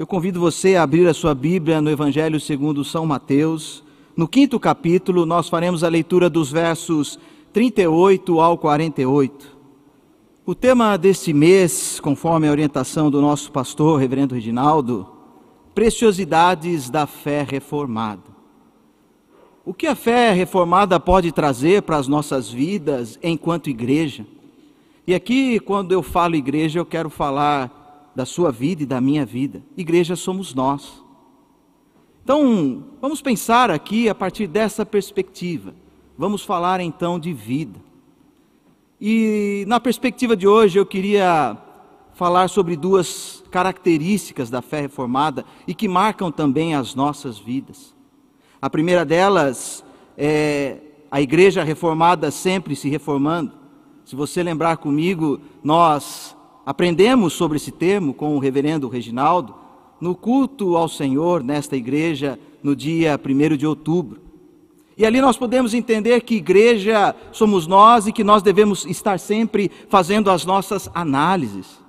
Eu convido você a abrir a sua Bíblia no Evangelho segundo São Mateus. No quinto capítulo, nós faremos a leitura dos versos 38 ao 48. O tema deste mês, conforme a orientação do nosso pastor, reverendo Reginaldo, preciosidades da fé reformada. O que a fé reformada pode trazer para as nossas vidas enquanto igreja? E aqui, quando eu falo igreja, eu quero falar da sua vida e da minha vida. Igreja somos nós. Então, vamos pensar aqui a partir dessa perspectiva. Vamos falar então de vida. E na perspectiva de hoje eu queria falar sobre duas características da fé reformada e que marcam também as nossas vidas. A primeira delas é a igreja reformada sempre se reformando. Se você lembrar comigo, nós Aprendemos sobre esse termo com o reverendo Reginaldo no culto ao Senhor nesta igreja no dia 1 de outubro. E ali nós podemos entender que igreja somos nós e que nós devemos estar sempre fazendo as nossas análises,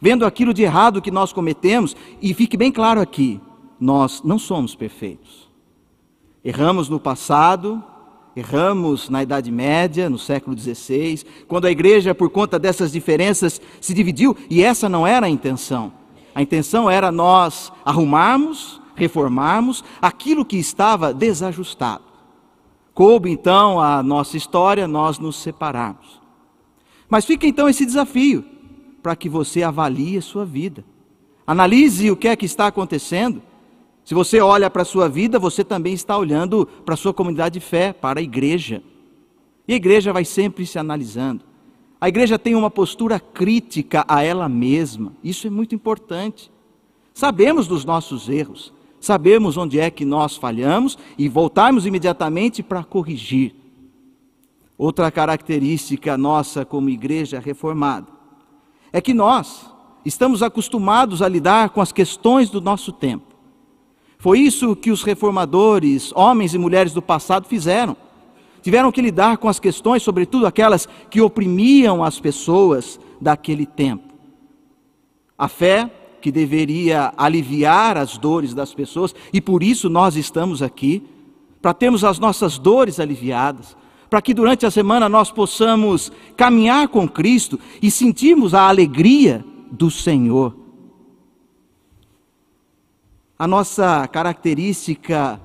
vendo aquilo de errado que nós cometemos, e fique bem claro aqui: nós não somos perfeitos. Erramos no passado, Erramos na Idade Média, no século XVI, quando a igreja, por conta dessas diferenças, se dividiu, e essa não era a intenção. A intenção era nós arrumarmos, reformarmos aquilo que estava desajustado. Coube então a nossa história nós nos separarmos. Mas fica então esse desafio para que você avalie a sua vida. Analise o que é que está acontecendo se você olha para a sua vida, você também está olhando para a sua comunidade de fé, para a igreja. E a igreja vai sempre se analisando. A igreja tem uma postura crítica a ela mesma. Isso é muito importante. Sabemos dos nossos erros, sabemos onde é que nós falhamos e voltarmos imediatamente para corrigir. Outra característica nossa como igreja reformada é que nós estamos acostumados a lidar com as questões do nosso tempo. Foi isso que os reformadores, homens e mulheres do passado, fizeram. Tiveram que lidar com as questões, sobretudo aquelas que oprimiam as pessoas daquele tempo. A fé que deveria aliviar as dores das pessoas, e por isso nós estamos aqui, para termos as nossas dores aliviadas, para que durante a semana nós possamos caminhar com Cristo e sentirmos a alegria do Senhor. A nossa característica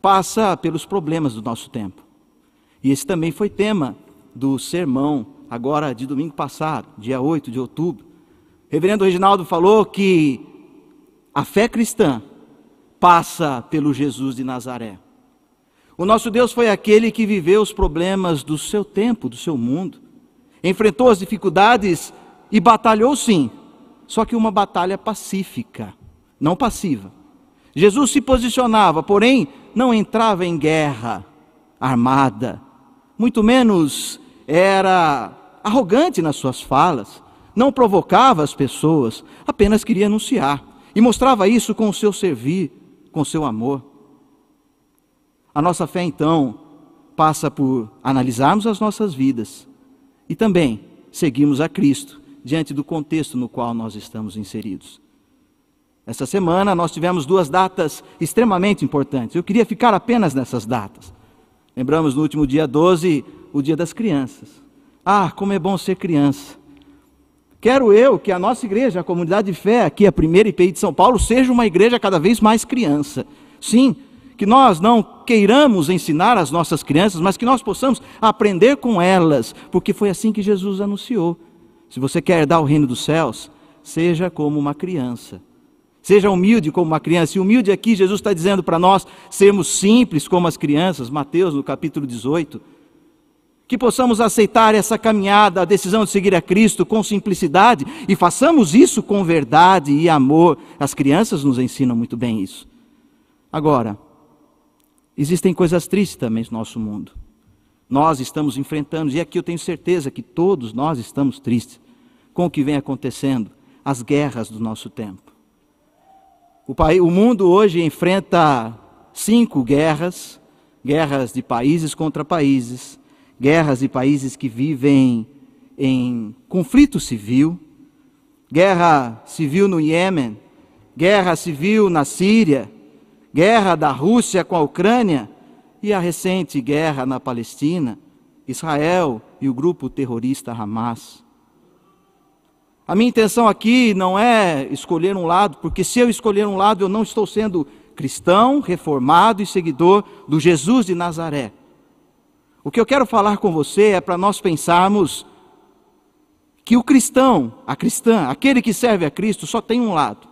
passa pelos problemas do nosso tempo. E esse também foi tema do sermão, agora de domingo passado, dia 8 de outubro. Reverendo Reginaldo falou que a fé cristã passa pelo Jesus de Nazaré. O nosso Deus foi aquele que viveu os problemas do seu tempo, do seu mundo, enfrentou as dificuldades e batalhou sim, só que uma batalha pacífica não passiva. Jesus se posicionava, porém não entrava em guerra armada, muito menos era arrogante nas suas falas, não provocava as pessoas, apenas queria anunciar e mostrava isso com o seu servir, com o seu amor. A nossa fé então passa por analisarmos as nossas vidas e também seguirmos a Cristo diante do contexto no qual nós estamos inseridos. Essa semana nós tivemos duas datas extremamente importantes. Eu queria ficar apenas nessas datas. Lembramos no último dia 12, o Dia das Crianças. Ah, como é bom ser criança. Quero eu que a nossa igreja, a comunidade de fé aqui, a primeira IPI de São Paulo, seja uma igreja cada vez mais criança. Sim, que nós não queiramos ensinar as nossas crianças, mas que nós possamos aprender com elas, porque foi assim que Jesus anunciou. Se você quer dar o reino dos céus, seja como uma criança. Seja humilde como uma criança. E humilde aqui, Jesus está dizendo para nós sermos simples como as crianças, Mateus no capítulo 18. Que possamos aceitar essa caminhada, a decisão de seguir a Cristo com simplicidade e façamos isso com verdade e amor. As crianças nos ensinam muito bem isso. Agora, existem coisas tristes também no nosso mundo. Nós estamos enfrentando, e aqui eu tenho certeza que todos nós estamos tristes com o que vem acontecendo, as guerras do nosso tempo. O, país, o mundo hoje enfrenta cinco guerras, guerras de países contra países, guerras de países que vivem em conflito civil, guerra civil no Iêmen, guerra civil na Síria, guerra da Rússia com a Ucrânia e a recente guerra na Palestina, Israel e o grupo terrorista Hamas. A minha intenção aqui não é escolher um lado, porque se eu escolher um lado, eu não estou sendo cristão, reformado e seguidor do Jesus de Nazaré. O que eu quero falar com você é para nós pensarmos que o cristão, a cristã, aquele que serve a Cristo, só tem um lado: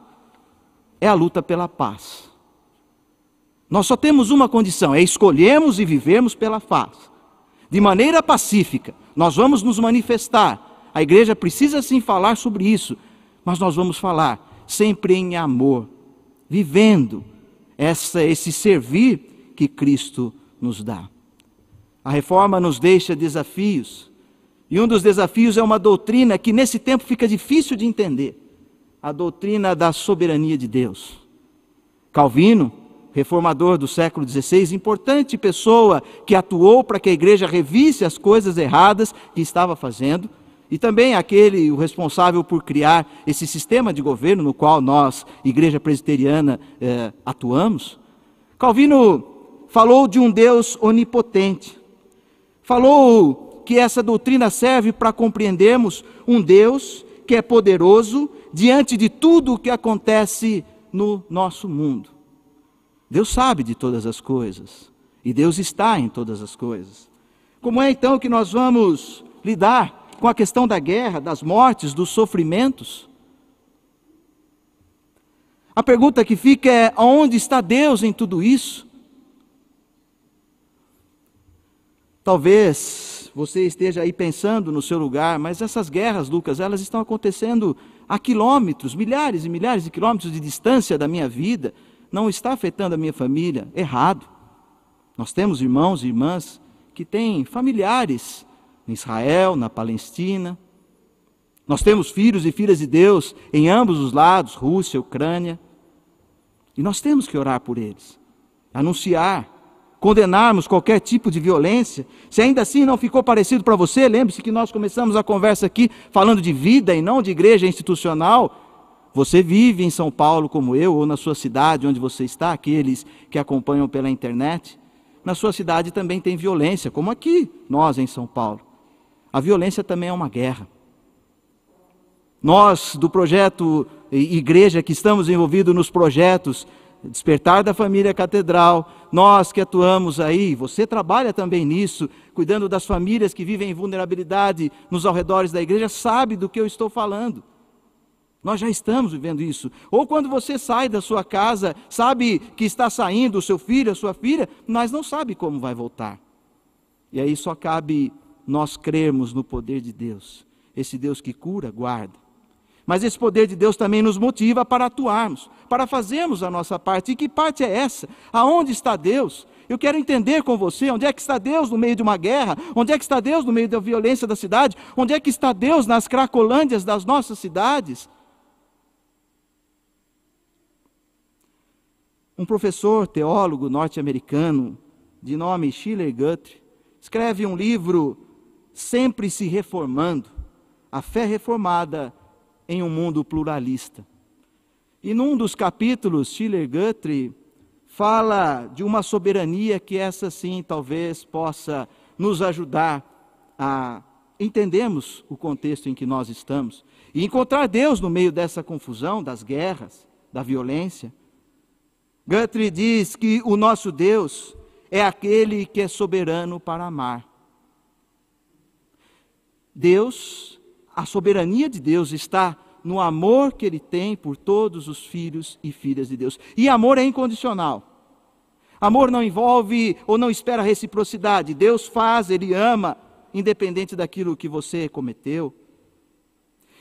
é a luta pela paz. Nós só temos uma condição: é escolhermos e vivermos pela paz. De maneira pacífica, nós vamos nos manifestar a igreja precisa sim falar sobre isso, mas nós vamos falar sempre em amor, vivendo essa, esse servir que Cristo nos dá. A reforma nos deixa desafios, e um dos desafios é uma doutrina que nesse tempo fica difícil de entender a doutrina da soberania de Deus. Calvino, reformador do século XVI, importante pessoa que atuou para que a igreja revisse as coisas erradas que estava fazendo, e também aquele, o responsável por criar esse sistema de governo no qual nós, Igreja Presbiteriana, eh, atuamos. Calvino falou de um Deus onipotente. Falou que essa doutrina serve para compreendermos um Deus que é poderoso diante de tudo o que acontece no nosso mundo. Deus sabe de todas as coisas e Deus está em todas as coisas. Como é então que nós vamos lidar com a questão da guerra, das mortes, dos sofrimentos. A pergunta que fica é: onde está Deus em tudo isso? Talvez você esteja aí pensando no seu lugar, mas essas guerras, Lucas, elas estão acontecendo a quilômetros, milhares e milhares de quilômetros de distância da minha vida, não está afetando a minha família. Errado. Nós temos irmãos e irmãs que têm familiares em Israel, na Palestina. Nós temos filhos e filhas de Deus em ambos os lados, Rússia, Ucrânia. E nós temos que orar por eles, anunciar, condenarmos qualquer tipo de violência. Se ainda assim não ficou parecido para você, lembre-se que nós começamos a conversa aqui falando de vida e não de igreja institucional. Você vive em São Paulo como eu, ou na sua cidade onde você está, aqueles que acompanham pela internet. Na sua cidade também tem violência, como aqui, nós em São Paulo. A violência também é uma guerra. Nós, do projeto Igreja, que estamos envolvidos nos projetos Despertar da Família Catedral, nós que atuamos aí, você trabalha também nisso, cuidando das famílias que vivem em vulnerabilidade nos arredores da igreja, sabe do que eu estou falando. Nós já estamos vivendo isso. Ou quando você sai da sua casa, sabe que está saindo o seu filho, a sua filha, mas não sabe como vai voltar. E aí só cabe nós crermos no poder de Deus, esse Deus que cura, guarda. Mas esse poder de Deus também nos motiva para atuarmos, para fazermos a nossa parte. E que parte é essa? Aonde está Deus? Eu quero entender com você onde é que está Deus no meio de uma guerra, onde é que está Deus no meio da violência da cidade, onde é que está Deus nas cracolândias das nossas cidades. Um professor teólogo norte-americano de nome Schiller Guthrie escreve um livro sempre se reformando, a fé reformada em um mundo pluralista. E num dos capítulos, Schiller Guthrie fala de uma soberania que essa sim talvez possa nos ajudar a entendermos o contexto em que nós estamos e encontrar Deus no meio dessa confusão, das guerras, da violência. Guthrie diz que o nosso Deus é aquele que é soberano para amar. Deus, a soberania de Deus está no amor que ele tem por todos os filhos e filhas de Deus. E amor é incondicional. Amor não envolve ou não espera reciprocidade. Deus faz, ele ama, independente daquilo que você cometeu.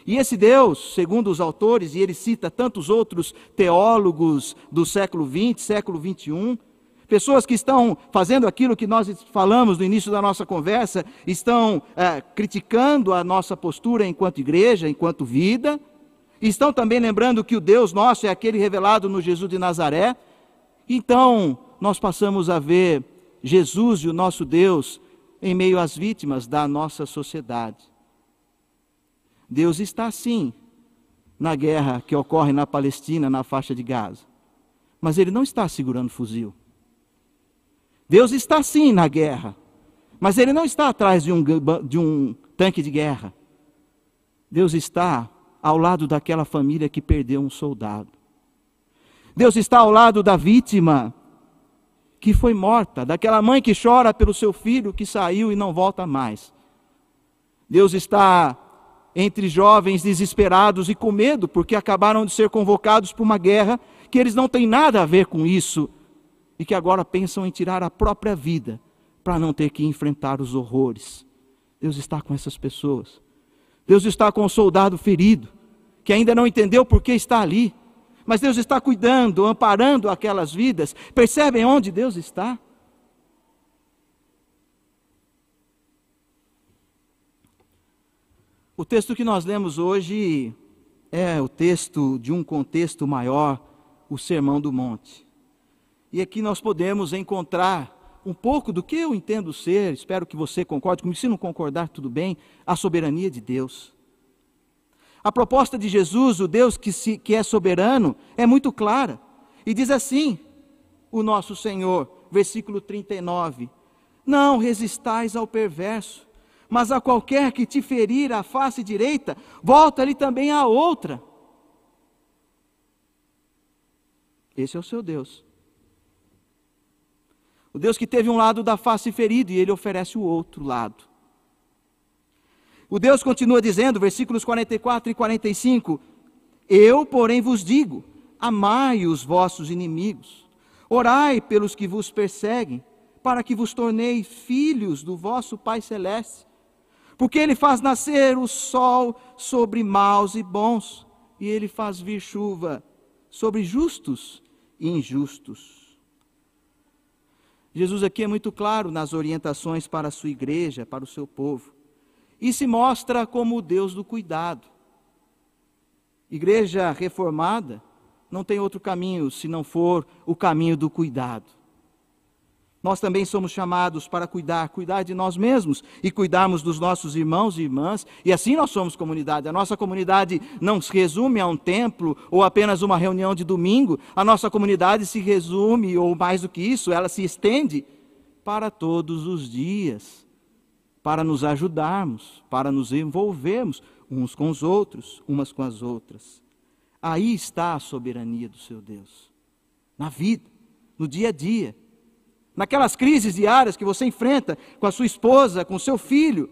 E esse Deus, segundo os autores, e ele cita tantos outros teólogos do século XX, século XXI, Pessoas que estão fazendo aquilo que nós falamos no início da nossa conversa, estão é, criticando a nossa postura enquanto igreja, enquanto vida, estão também lembrando que o Deus nosso é aquele revelado no Jesus de Nazaré. Então, nós passamos a ver Jesus e o nosso Deus em meio às vítimas da nossa sociedade. Deus está sim na guerra que ocorre na Palestina, na faixa de Gaza. Mas ele não está segurando fuzil. Deus está sim na guerra, mas ele não está atrás de um, de um tanque de guerra. Deus está ao lado daquela família que perdeu um soldado. Deus está ao lado da vítima que foi morta, daquela mãe que chora pelo seu filho que saiu e não volta mais. Deus está entre jovens desesperados e com medo porque acabaram de ser convocados para uma guerra que eles não têm nada a ver com isso e que agora pensam em tirar a própria vida para não ter que enfrentar os horrores. Deus está com essas pessoas. Deus está com o soldado ferido, que ainda não entendeu por que está ali. Mas Deus está cuidando, amparando aquelas vidas. Percebem onde Deus está? O texto que nós lemos hoje é o texto de um contexto maior, o Sermão do Monte. E aqui nós podemos encontrar um pouco do que eu entendo ser, espero que você concorde comigo, se não concordar, tudo bem, a soberania de Deus. A proposta de Jesus, o Deus que, se, que é soberano, é muito clara. E diz assim: o nosso Senhor, versículo 39: Não resistais ao perverso, mas a qualquer que te ferir a face direita, volta-lhe também a outra. Esse é o seu Deus. O Deus que teve um lado da face ferido e ele oferece o outro lado. O Deus continua dizendo, versículos 44 e 45: Eu, porém, vos digo: amai os vossos inimigos, orai pelos que vos perseguem, para que vos torneis filhos do vosso Pai Celeste. Porque Ele faz nascer o sol sobre maus e bons, e Ele faz vir chuva sobre justos e injustos. Jesus aqui é muito claro nas orientações para a sua igreja, para o seu povo e se mostra como o Deus do cuidado. Igreja reformada não tem outro caminho se não for o caminho do cuidado. Nós também somos chamados para cuidar, cuidar de nós mesmos e cuidarmos dos nossos irmãos e irmãs, e assim nós somos comunidade. A nossa comunidade não se resume a um templo ou apenas uma reunião de domingo, a nossa comunidade se resume, ou mais do que isso, ela se estende para todos os dias para nos ajudarmos, para nos envolvermos uns com os outros, umas com as outras. Aí está a soberania do seu Deus. Na vida, no dia a dia, naquelas crises diárias que você enfrenta com a sua esposa, com o seu filho,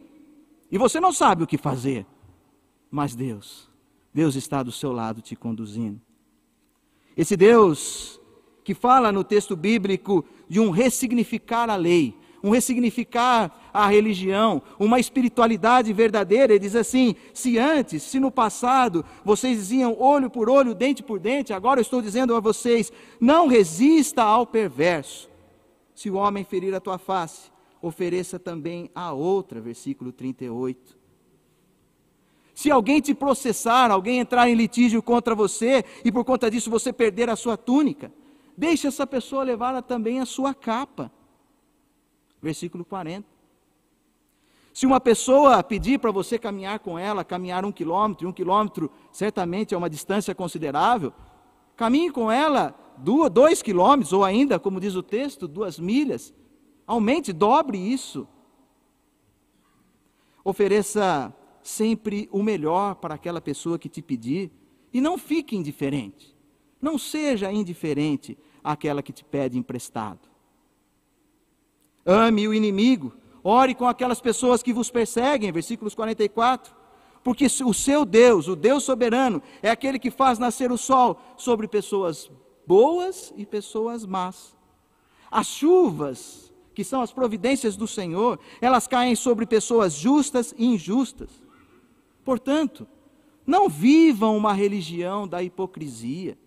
e você não sabe o que fazer. Mas Deus, Deus está do seu lado te conduzindo. Esse Deus que fala no texto bíblico de um ressignificar a lei, um ressignificar a religião, uma espiritualidade verdadeira. Ele diz assim: se antes, se no passado vocês diziam olho por olho, dente por dente, agora eu estou dizendo a vocês: não resista ao perverso. Se o homem ferir a tua face, ofereça também a outra. Versículo 38. Se alguém te processar, alguém entrar em litígio contra você e por conta disso você perder a sua túnica, deixe essa pessoa levar também a sua capa versículo 40. Se uma pessoa pedir para você caminhar com ela, caminhar um quilômetro, e um quilômetro certamente é uma distância considerável, caminhe com ela duas, dois quilômetros, ou ainda, como diz o texto, duas milhas. Aumente, dobre isso. Ofereça sempre o melhor para aquela pessoa que te pedir, e não fique indiferente. Não seja indiferente àquela que te pede emprestado. Ame o inimigo, ore com aquelas pessoas que vos perseguem, versículos 44. Porque o seu Deus, o Deus soberano, é aquele que faz nascer o sol sobre pessoas boas e pessoas más. As chuvas, que são as providências do Senhor, elas caem sobre pessoas justas e injustas. Portanto, não vivam uma religião da hipocrisia.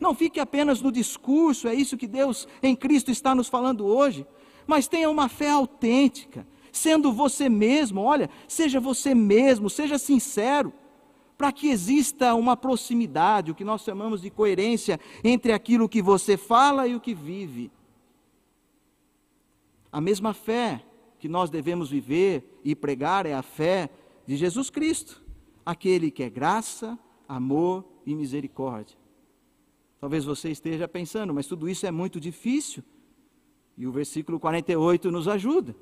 Não fique apenas no discurso, é isso que Deus em Cristo está nos falando hoje mas tenha uma fé autêntica, sendo você mesmo, olha, seja você mesmo, seja sincero, para que exista uma proximidade, o que nós chamamos de coerência entre aquilo que você fala e o que vive. A mesma fé que nós devemos viver e pregar é a fé de Jesus Cristo, aquele que é graça, amor e misericórdia. Talvez você esteja pensando, mas tudo isso é muito difícil. E o versículo 48 nos ajuda.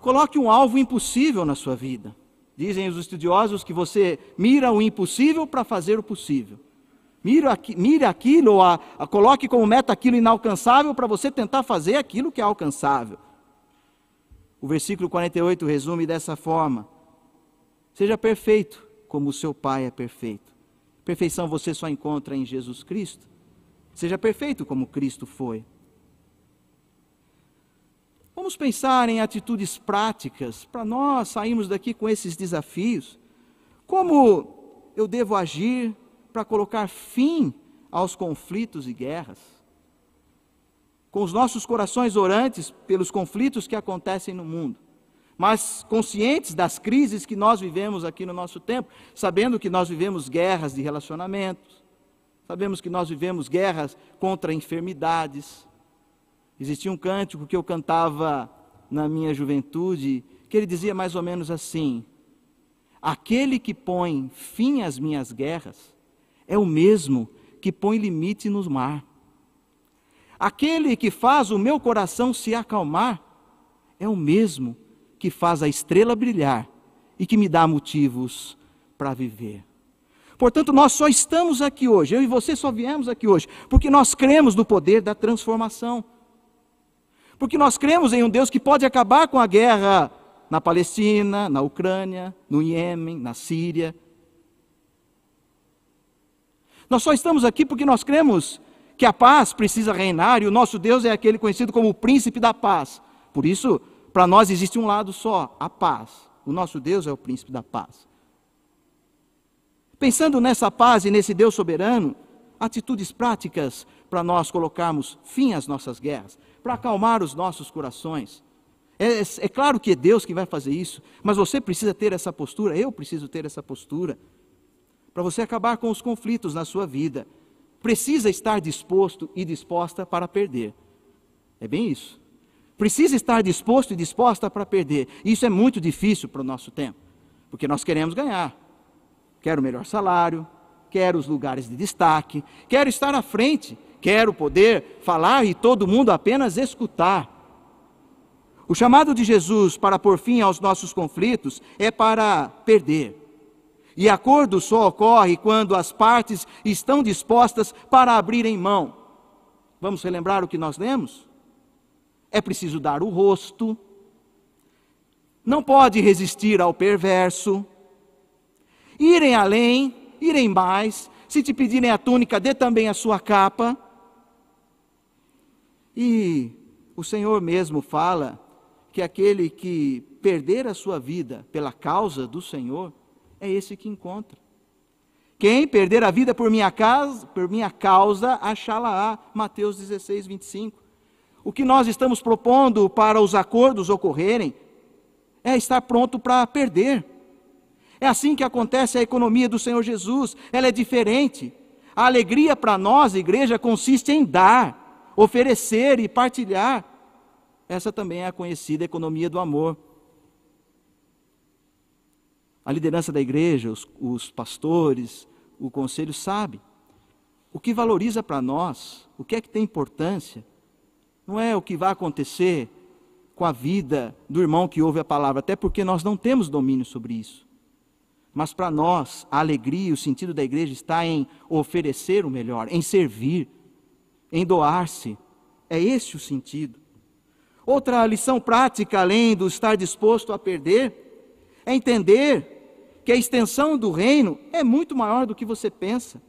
Coloque um alvo impossível na sua vida. Dizem os estudiosos que você mira o impossível para fazer o possível. Mira, mire aquilo, a, a, coloque como meta aquilo inalcançável para você tentar fazer aquilo que é alcançável. O versículo 48 resume dessa forma: Seja perfeito, como o seu Pai é perfeito. Perfeição você só encontra em Jesus Cristo. Seja perfeito como Cristo foi. Vamos pensar em atitudes práticas para nós sairmos daqui com esses desafios. Como eu devo agir para colocar fim aos conflitos e guerras? Com os nossos corações orantes pelos conflitos que acontecem no mundo, mas conscientes das crises que nós vivemos aqui no nosso tempo, sabendo que nós vivemos guerras de relacionamentos, sabemos que nós vivemos guerras contra enfermidades, Existia um cântico que eu cantava na minha juventude, que ele dizia mais ou menos assim: Aquele que põe fim às minhas guerras é o mesmo que põe limite no mar. Aquele que faz o meu coração se acalmar é o mesmo que faz a estrela brilhar e que me dá motivos para viver. Portanto, nós só estamos aqui hoje, eu e você só viemos aqui hoje, porque nós cremos no poder da transformação. Porque nós cremos em um Deus que pode acabar com a guerra na Palestina, na Ucrânia, no Iêmen, na Síria. Nós só estamos aqui porque nós cremos que a paz precisa reinar e o nosso Deus é aquele conhecido como o príncipe da paz. Por isso, para nós existe um lado só, a paz. O nosso Deus é o príncipe da paz. Pensando nessa paz e nesse Deus soberano, atitudes práticas para nós colocarmos fim às nossas guerras para acalmar os nossos corações. É, é, claro que é Deus que vai fazer isso, mas você precisa ter essa postura, eu preciso ter essa postura, para você acabar com os conflitos na sua vida. Precisa estar disposto e disposta para perder. É bem isso. Precisa estar disposto e disposta para perder. Isso é muito difícil para o nosso tempo, porque nós queremos ganhar. Quero o melhor salário, quero os lugares de destaque, quero estar à frente, quero poder falar e todo mundo apenas escutar. O chamado de Jesus para pôr fim aos nossos conflitos é para perder. E acordo só ocorre quando as partes estão dispostas para abrirem mão. Vamos relembrar o que nós lemos? É preciso dar o rosto, não pode resistir ao perverso, irem além, irem mais, se te pedirem a túnica, dê também a sua capa. E o Senhor mesmo fala que aquele que perder a sua vida pela causa do Senhor é esse que encontra. Quem perder a vida por minha, por minha causa, achá-la-á. Mateus 16, 25. O que nós estamos propondo para os acordos ocorrerem é estar pronto para perder. É assim que acontece a economia do Senhor Jesus, ela é diferente. A alegria para nós, igreja, consiste em dar oferecer e partilhar. Essa também é a conhecida economia do amor. A liderança da igreja, os, os pastores, o conselho sabe. O que valoriza para nós, o que é que tem importância, não é o que vai acontecer com a vida do irmão que ouve a palavra, até porque nós não temos domínio sobre isso. Mas para nós, a alegria, o sentido da igreja está em oferecer o melhor, em servir, em doar-se. É esse o sentido. Outra lição prática, além do estar disposto a perder, é entender que a extensão do reino é muito maior do que você pensa.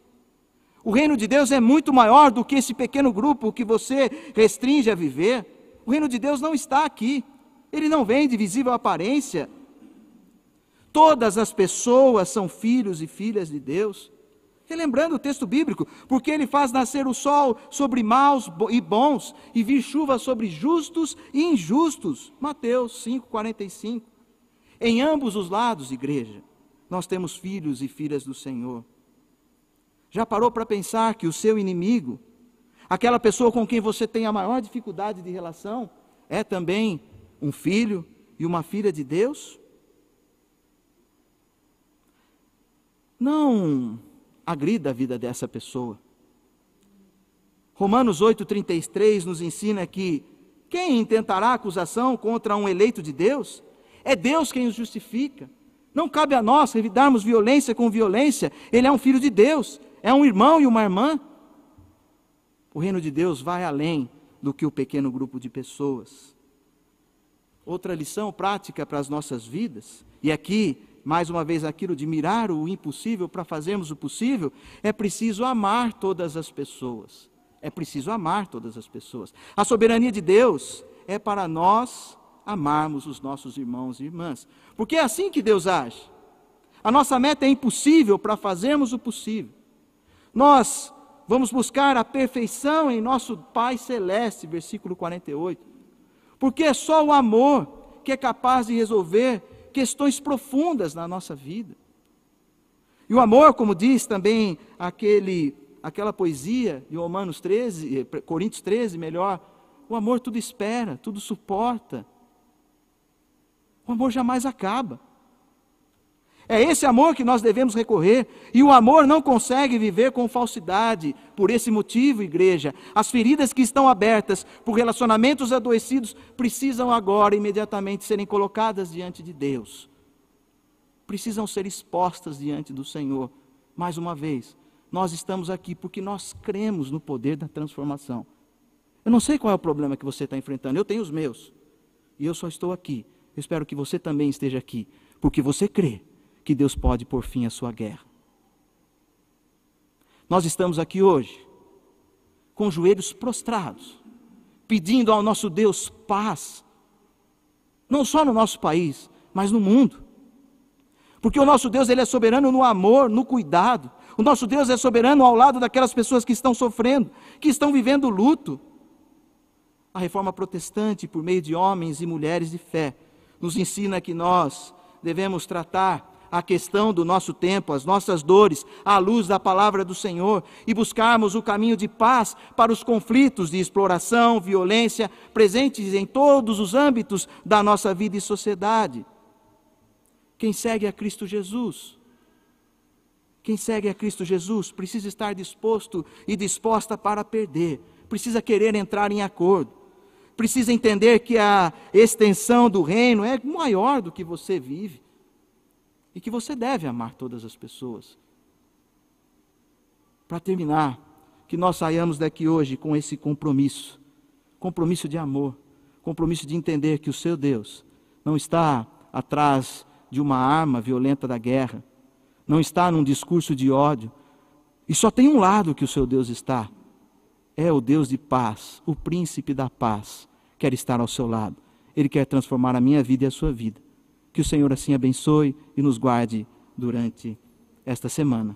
O reino de Deus é muito maior do que esse pequeno grupo que você restringe a viver. O reino de Deus não está aqui. Ele não vem de visível aparência. Todas as pessoas são filhos e filhas de Deus. Relembrando o texto bíblico, porque ele faz nascer o sol sobre maus e bons e vir chuva sobre justos e injustos. Mateus 5:45. Em ambos os lados, igreja, nós temos filhos e filhas do Senhor. Já parou para pensar que o seu inimigo, aquela pessoa com quem você tem a maior dificuldade de relação, é também um filho e uma filha de Deus? não agrida a vida dessa pessoa. Romanos 8,33 nos ensina que quem intentará acusação contra um eleito de Deus? É Deus quem os justifica. Não cabe a nós revidarmos violência com violência. Ele é um filho de Deus, é um irmão e uma irmã. O reino de Deus vai além do que o pequeno grupo de pessoas. Outra lição prática para as nossas vidas, e aqui, mais uma vez, aquilo de mirar o impossível para fazermos o possível, é preciso amar todas as pessoas. É preciso amar todas as pessoas. A soberania de Deus é para nós amarmos os nossos irmãos e irmãs. Porque é assim que Deus age. A nossa meta é impossível para fazermos o possível. Nós vamos buscar a perfeição em nosso Pai Celeste, versículo 48. Porque é só o amor que é capaz de resolver questões profundas na nossa vida. E o amor, como diz também aquele aquela poesia de Romanos 13, eh, Coríntios 13, melhor, o amor tudo espera, tudo suporta. O amor jamais acaba. É esse amor que nós devemos recorrer, e o amor não consegue viver com falsidade. Por esse motivo, igreja, as feridas que estão abertas por relacionamentos adoecidos precisam agora imediatamente serem colocadas diante de Deus. Precisam ser expostas diante do Senhor. Mais uma vez, nós estamos aqui porque nós cremos no poder da transformação. Eu não sei qual é o problema que você está enfrentando, eu tenho os meus. E eu só estou aqui. Eu espero que você também esteja aqui, porque você crê que Deus pode pôr fim à sua guerra. Nós estamos aqui hoje, com joelhos prostrados, pedindo ao nosso Deus paz, não só no nosso país, mas no mundo. Porque o nosso Deus ele é soberano no amor, no cuidado, o nosso Deus é soberano ao lado daquelas pessoas que estão sofrendo, que estão vivendo luto. A reforma protestante, por meio de homens e mulheres de fé, nos ensina que nós devemos tratar a questão do nosso tempo, as nossas dores, à luz da palavra do Senhor e buscarmos o caminho de paz para os conflitos de exploração, violência presentes em todos os âmbitos da nossa vida e sociedade. Quem segue a Cristo Jesus quem segue a Cristo Jesus precisa estar disposto e disposta para perder, precisa querer entrar em acordo, precisa entender que a extensão do reino é maior do que você vive e que você deve amar todas as pessoas. Para terminar, que nós saiamos daqui hoje com esse compromisso compromisso de amor, compromisso de entender que o seu Deus não está atrás de uma arma violenta da guerra não está num discurso de ódio. E só tem um lado que o seu Deus está. É o Deus de paz, o príncipe da paz, quer estar ao seu lado. Ele quer transformar a minha vida e a sua vida. Que o Senhor assim abençoe e nos guarde durante esta semana.